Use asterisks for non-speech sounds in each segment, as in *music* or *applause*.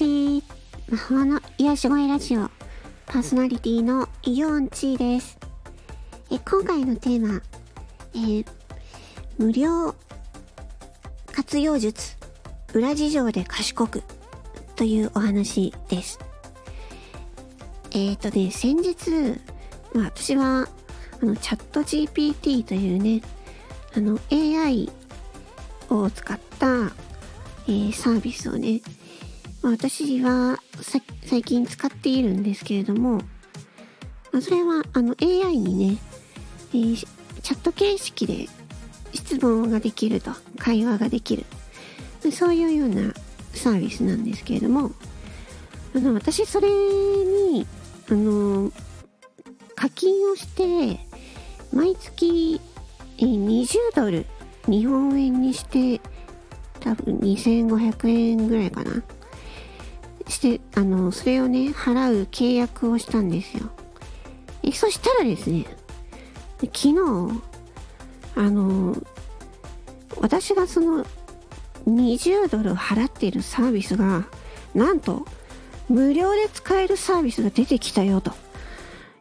し魔法の癒し声ラジオパーソナリティのイヨンチーです。え今回のテーマ、えー、無料活用術裏事情で賢くというお話です。えっ、ー、とね先日、まあ、私はあのチャット GPT というねあの AI を使った、えー、サービスをねまあ、私は最近使っているんですけれども、まあ、それはあの AI にね、えー、チャット形式で質問ができると会話ができる。そういうようなサービスなんですけれどもあの私それにあの課金をして毎月20ドル日本円にして多分2500円ぐらいかな。してあのそれをね払う契約をしたんですよ。えそしたらですね昨日あの私がその20ドル払っているサービスがなんと無料で使えるサービスが出てきたよと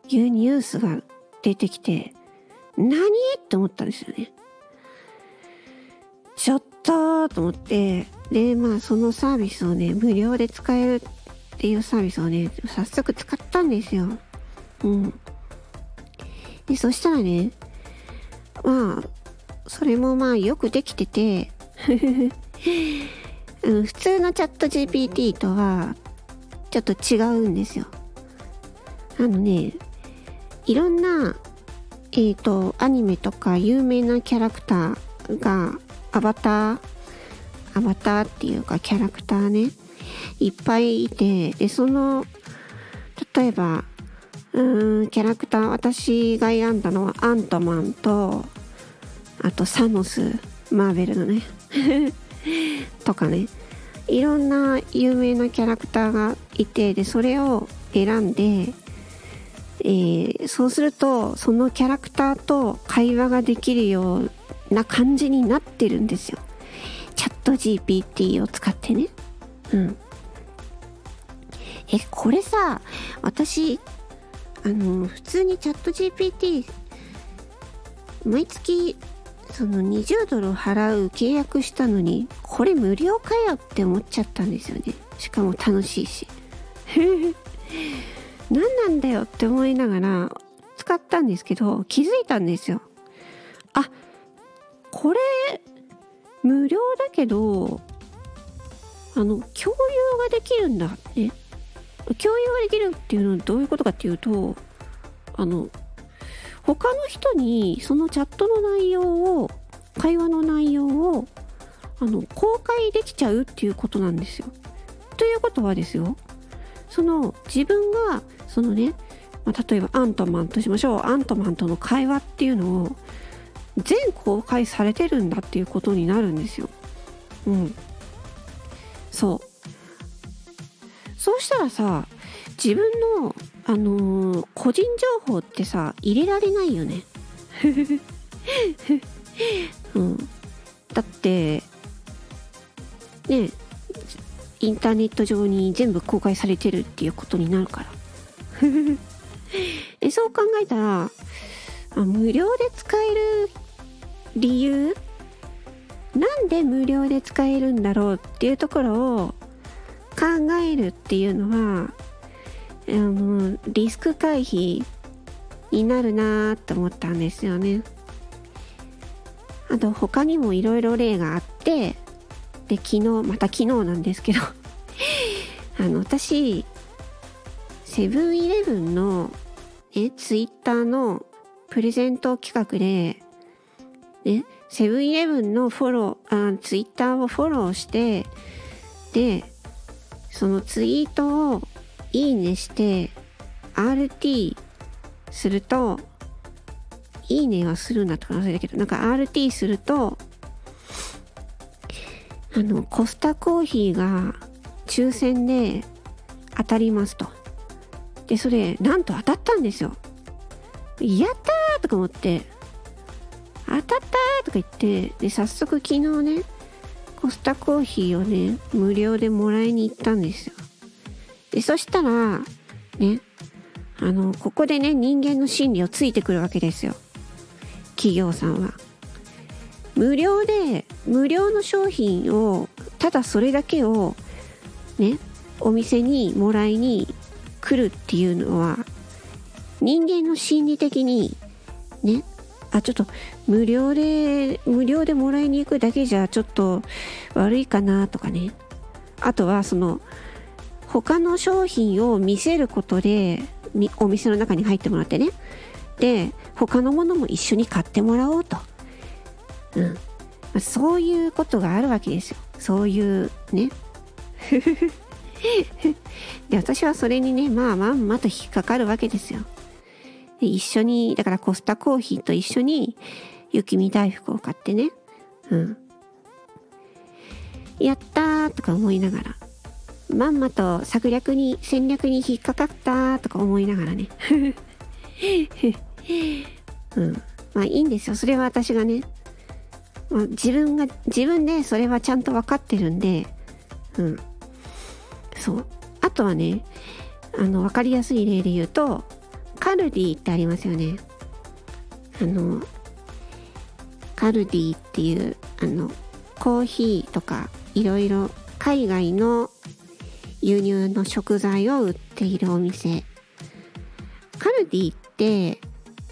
いうニュースが出てきて何？って思ったんですよね。ちょっとと思ってでまあそのサービスをね無料で使えるっていうサービスをね早速使ったんですよ。うん。でそしたらねまあそれもまあよくできてて *laughs* うん、普通のチャット GPT とはちょっと違うんですよ。あのねいろんなえっ、ー、とアニメとか有名なキャラクターがアバターアバターっていうかキャラクターね。いっぱいいてでその例えばうーんキャラクター私が選んだのはアントマンとあとサノスマーベルのね。*laughs* とかね。いろんな有名なキャラクターがいてでそれを選んで、えー、そうするとそのキャラクターと会話ができるような感じになってるんですよ。チャット GPT を使ってね。うん。え、これさ、私、あの、普通にチャット GPT、毎月、その20ドル払う契約したのに、これ無料かよって思っちゃったんですよね。しかも楽しいし。*laughs* 何なんだよって思いながら使ったんですけど、気づいたんですよ。あ、これ無料だけどあの共有ができるんだね共有ができるっていうのはどういうことかっていうとあの他の人にそのチャットの内容を会話の内容をあの公開できちゃうっていうことなんですよ。ということはですよその自分がそのね、まあ、例えばアントマンとしましょうアントマンとの会話っていうのを全公開されてるんだっていうことになるんですよ。うん。そう。そうしたらさ、自分の、あのー、個人情報ってさ、入れられないよね。*laughs* うん。だって、ね、インターネット上に全部公開されてるっていうことになるから。*laughs* でそう考えたら、無料で使える理由なんで無料で使えるんだろうっていうところを考えるっていうのはあのリスク回避になるなと思ったんですよね。あと他にもいろいろ例があってで昨日また昨日なんですけど *laughs* あの私セブンイレブンのえツイッターのプレゼント企画でね、セブンイレブンのフォロー、あツイッターをフォローして、で、そのツイートをいいねして、RT すると、いいねはするんだとか忘れたけど、なんか RT すると、あの、コスタコーヒーが抽選で当たりますと。で、それ、なんと当たったんですよ。やったーとか思って、当たったとか言ってで早速昨日ねコスタコーヒーをね無料でもらいに行ったんですよ。でそしたらねあのここでね人間の心理をついてくるわけですよ。企業さんは。無料で無料の商品をただそれだけをねお店にもらいに来るっていうのは人間の心理的にあちょっと無料で無料でもらいに行くだけじゃちょっと悪いかなとかね。あとはその他の商品を見せることでお店の中に入ってもらってね。で他のものも一緒に買ってもらおうと、うん、そういうことがあるわけですよ。そういうね。*laughs* で私はそれにねまあまんまと引っかかるわけですよ。で一緒にだからコスタコーヒーと一緒に雪見大福を買ってね。うん。やったーとか思いながら。まんまと策略に戦略に引っかかったとか思いながらね。*laughs* うん。まあいいんですよ。それは私がね、まあ、自分が自分でそれはちゃんと分かってるんで。うん。そう。あとはねあの分かりやすい例で言うとカルディってありますよねあのカルディっていうあのコーヒーとかいろいろ海外の輸入の食材を売っているお店カルディって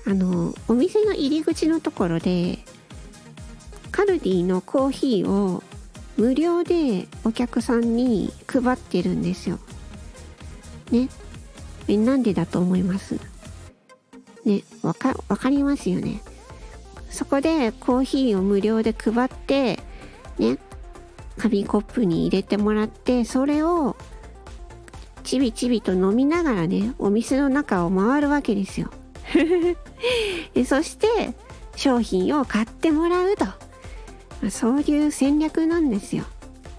あのお店の入り口のところでカルディのコーヒーを無料でお客さんに配ってるんですよ。ね。え、なんでだと思います？ね、わか、わかりますよね。そこでコーヒーを無料で配って、ね、紙コップに入れてもらって、それをちびちびと飲みながらね、お店の中を回るわけですよ。*laughs* でそして商品を買ってもらうと。そういう戦略なんですよ。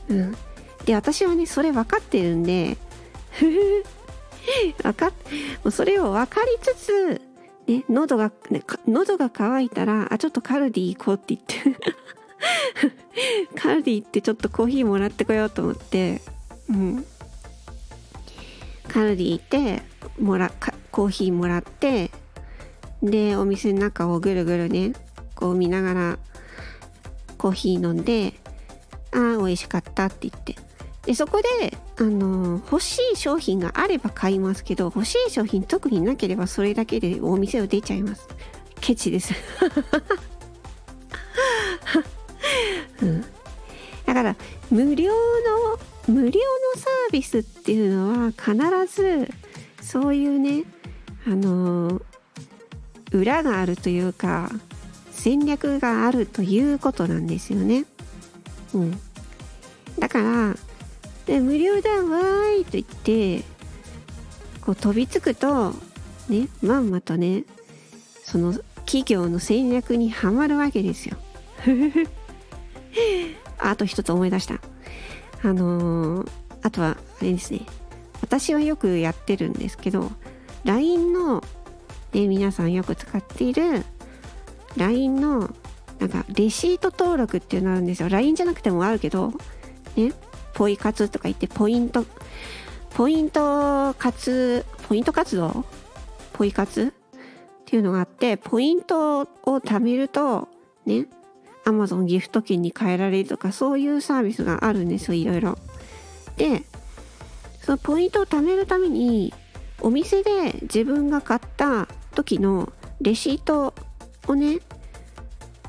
うん。で、私はね、それ分かってるんで、*laughs* 分かっ、それを分かりつつ、ね、喉が、ね、喉が渇いたら、あ、ちょっとカルディ行こうって言って *laughs* カルディ行ってちょっとコーヒーもらってこようと思って、うん。カルディ行って、もら、コーヒーもらって、で、お店の中をぐるぐるね、こう見ながら、コーヒー飲んで、ああ、美味しかったって言って。で、そこで、あのー、欲しい商品があれば買いますけど、欲しい商品特になければそれだけでお店を出ちゃいます。ケチです。*laughs* うん、だから、無料の、無料のサービスっていうのは必ず、そういうね、あのー、裏があるというか、戦略があるということなんですよね。うん。だから、で無料だわーいと言って、こう飛びつくと、ね、まんまとね、その企業の戦略にはまるわけですよ。*laughs* あと一つ思い出した。あのー、あとは、あれですね。私はよくやってるんですけど、LINE の、ね、皆さんよく使っている LINE のなんかレシート登録っていうのあるんですよ LINE じゃなくてもあるけどねポイ活とか言ってポイントポイント活ポイント活動？ポイ活？っていうのがあってポイントを貯めるとね Amazon ギフト券に変えられるとかそういうサービスがあるんですよいろいろ。でそのポイントを貯めるためにお店で自分が買った時のレシートをね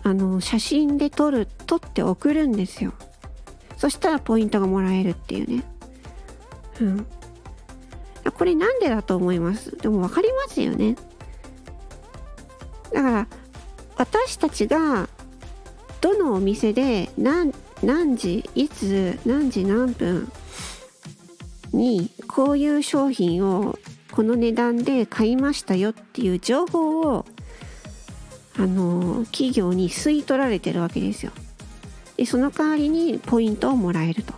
あの写真で撮る撮って送るんですよ。そしたらポイントがもらえるっていうね。うん。これなんでだと思います？でも分かりますよね。だから私たちがどのお店で何何時いつ何時何分にこういう商品をこの値段で買いましたよっていう情報をあの企業に吸い取られてるわけですよでその代わりにポイントをもらえると。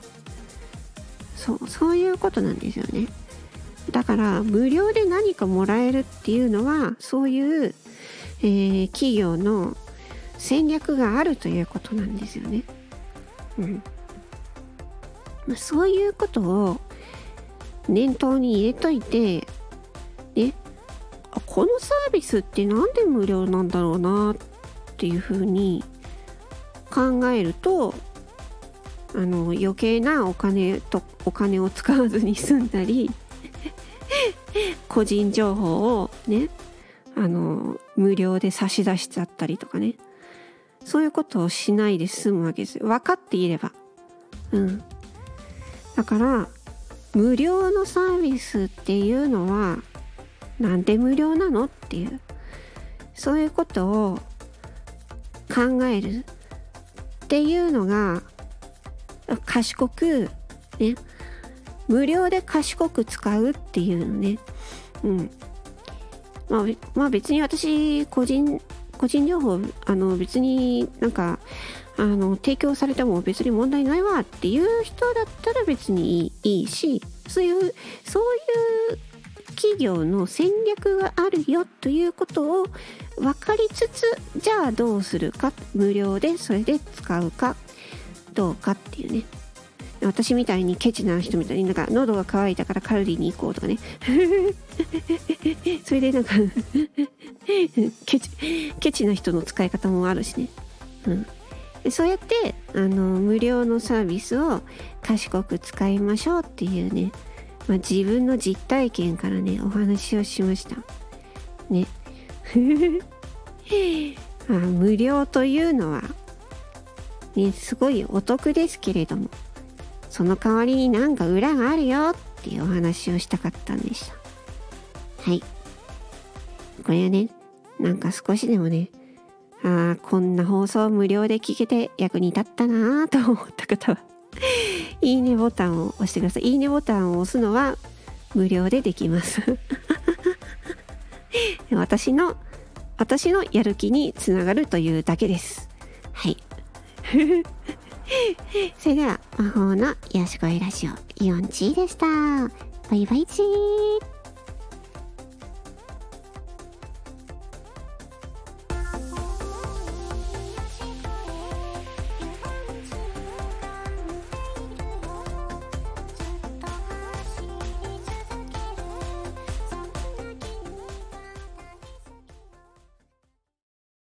そうそういうことなんですよね。だから無料で何かもらえるっていうのはそういう、えー、企業の戦略があるということなんですよね。うん、まそういうことを念頭に入れといてね。このサービスってなんで無料なんだろうなっていうふうに考えるとあの余計なお金とお金を使わずに済んだり *laughs* 個人情報をねあの無料で差し出しちゃったりとかね。そういうことをしないで済むわけです。分かっていれば。うん。だから無料のサービスっていうのはなんで無料なのっていう。そういうことを考える。っていうのが賢くね無料で賢く使うっていうのね。うん。まあ、まあ別に私個人個人情報あの別になんかあの提供されても別に問題ないわっていう人だったら別にいいしそういうそういう企業の戦略があるよということを分かりつつじゃあどうするか？無料でそれで使うか？どうかっていうね。私みたいにケチな人みたいになんか喉が渇いたからカルディに行こうとかね。*laughs* それでなんか *laughs* ケチケチな人の使い方もあるしね、うん、そうやってあの無料のサービスを賢く使いましょうっていうね、まあ、自分の実体験からねお話をしました。ね。あ無料というのはねすごいお得ですけれどもその代わりになんか裏があるよっていうお話をしたかったんでしたはい。これはねなんか少しでもねああこんな放送無料で聞けて役に立ったなぁと思った方は *laughs* いいねボタンを押してください。いいねボタンを押すのは無料でできます。*laughs* 私の私のやる気につながるというだけです。はい。*laughs* それでは魔法の癒し声ラジオイオンチーでした。バイバイチー。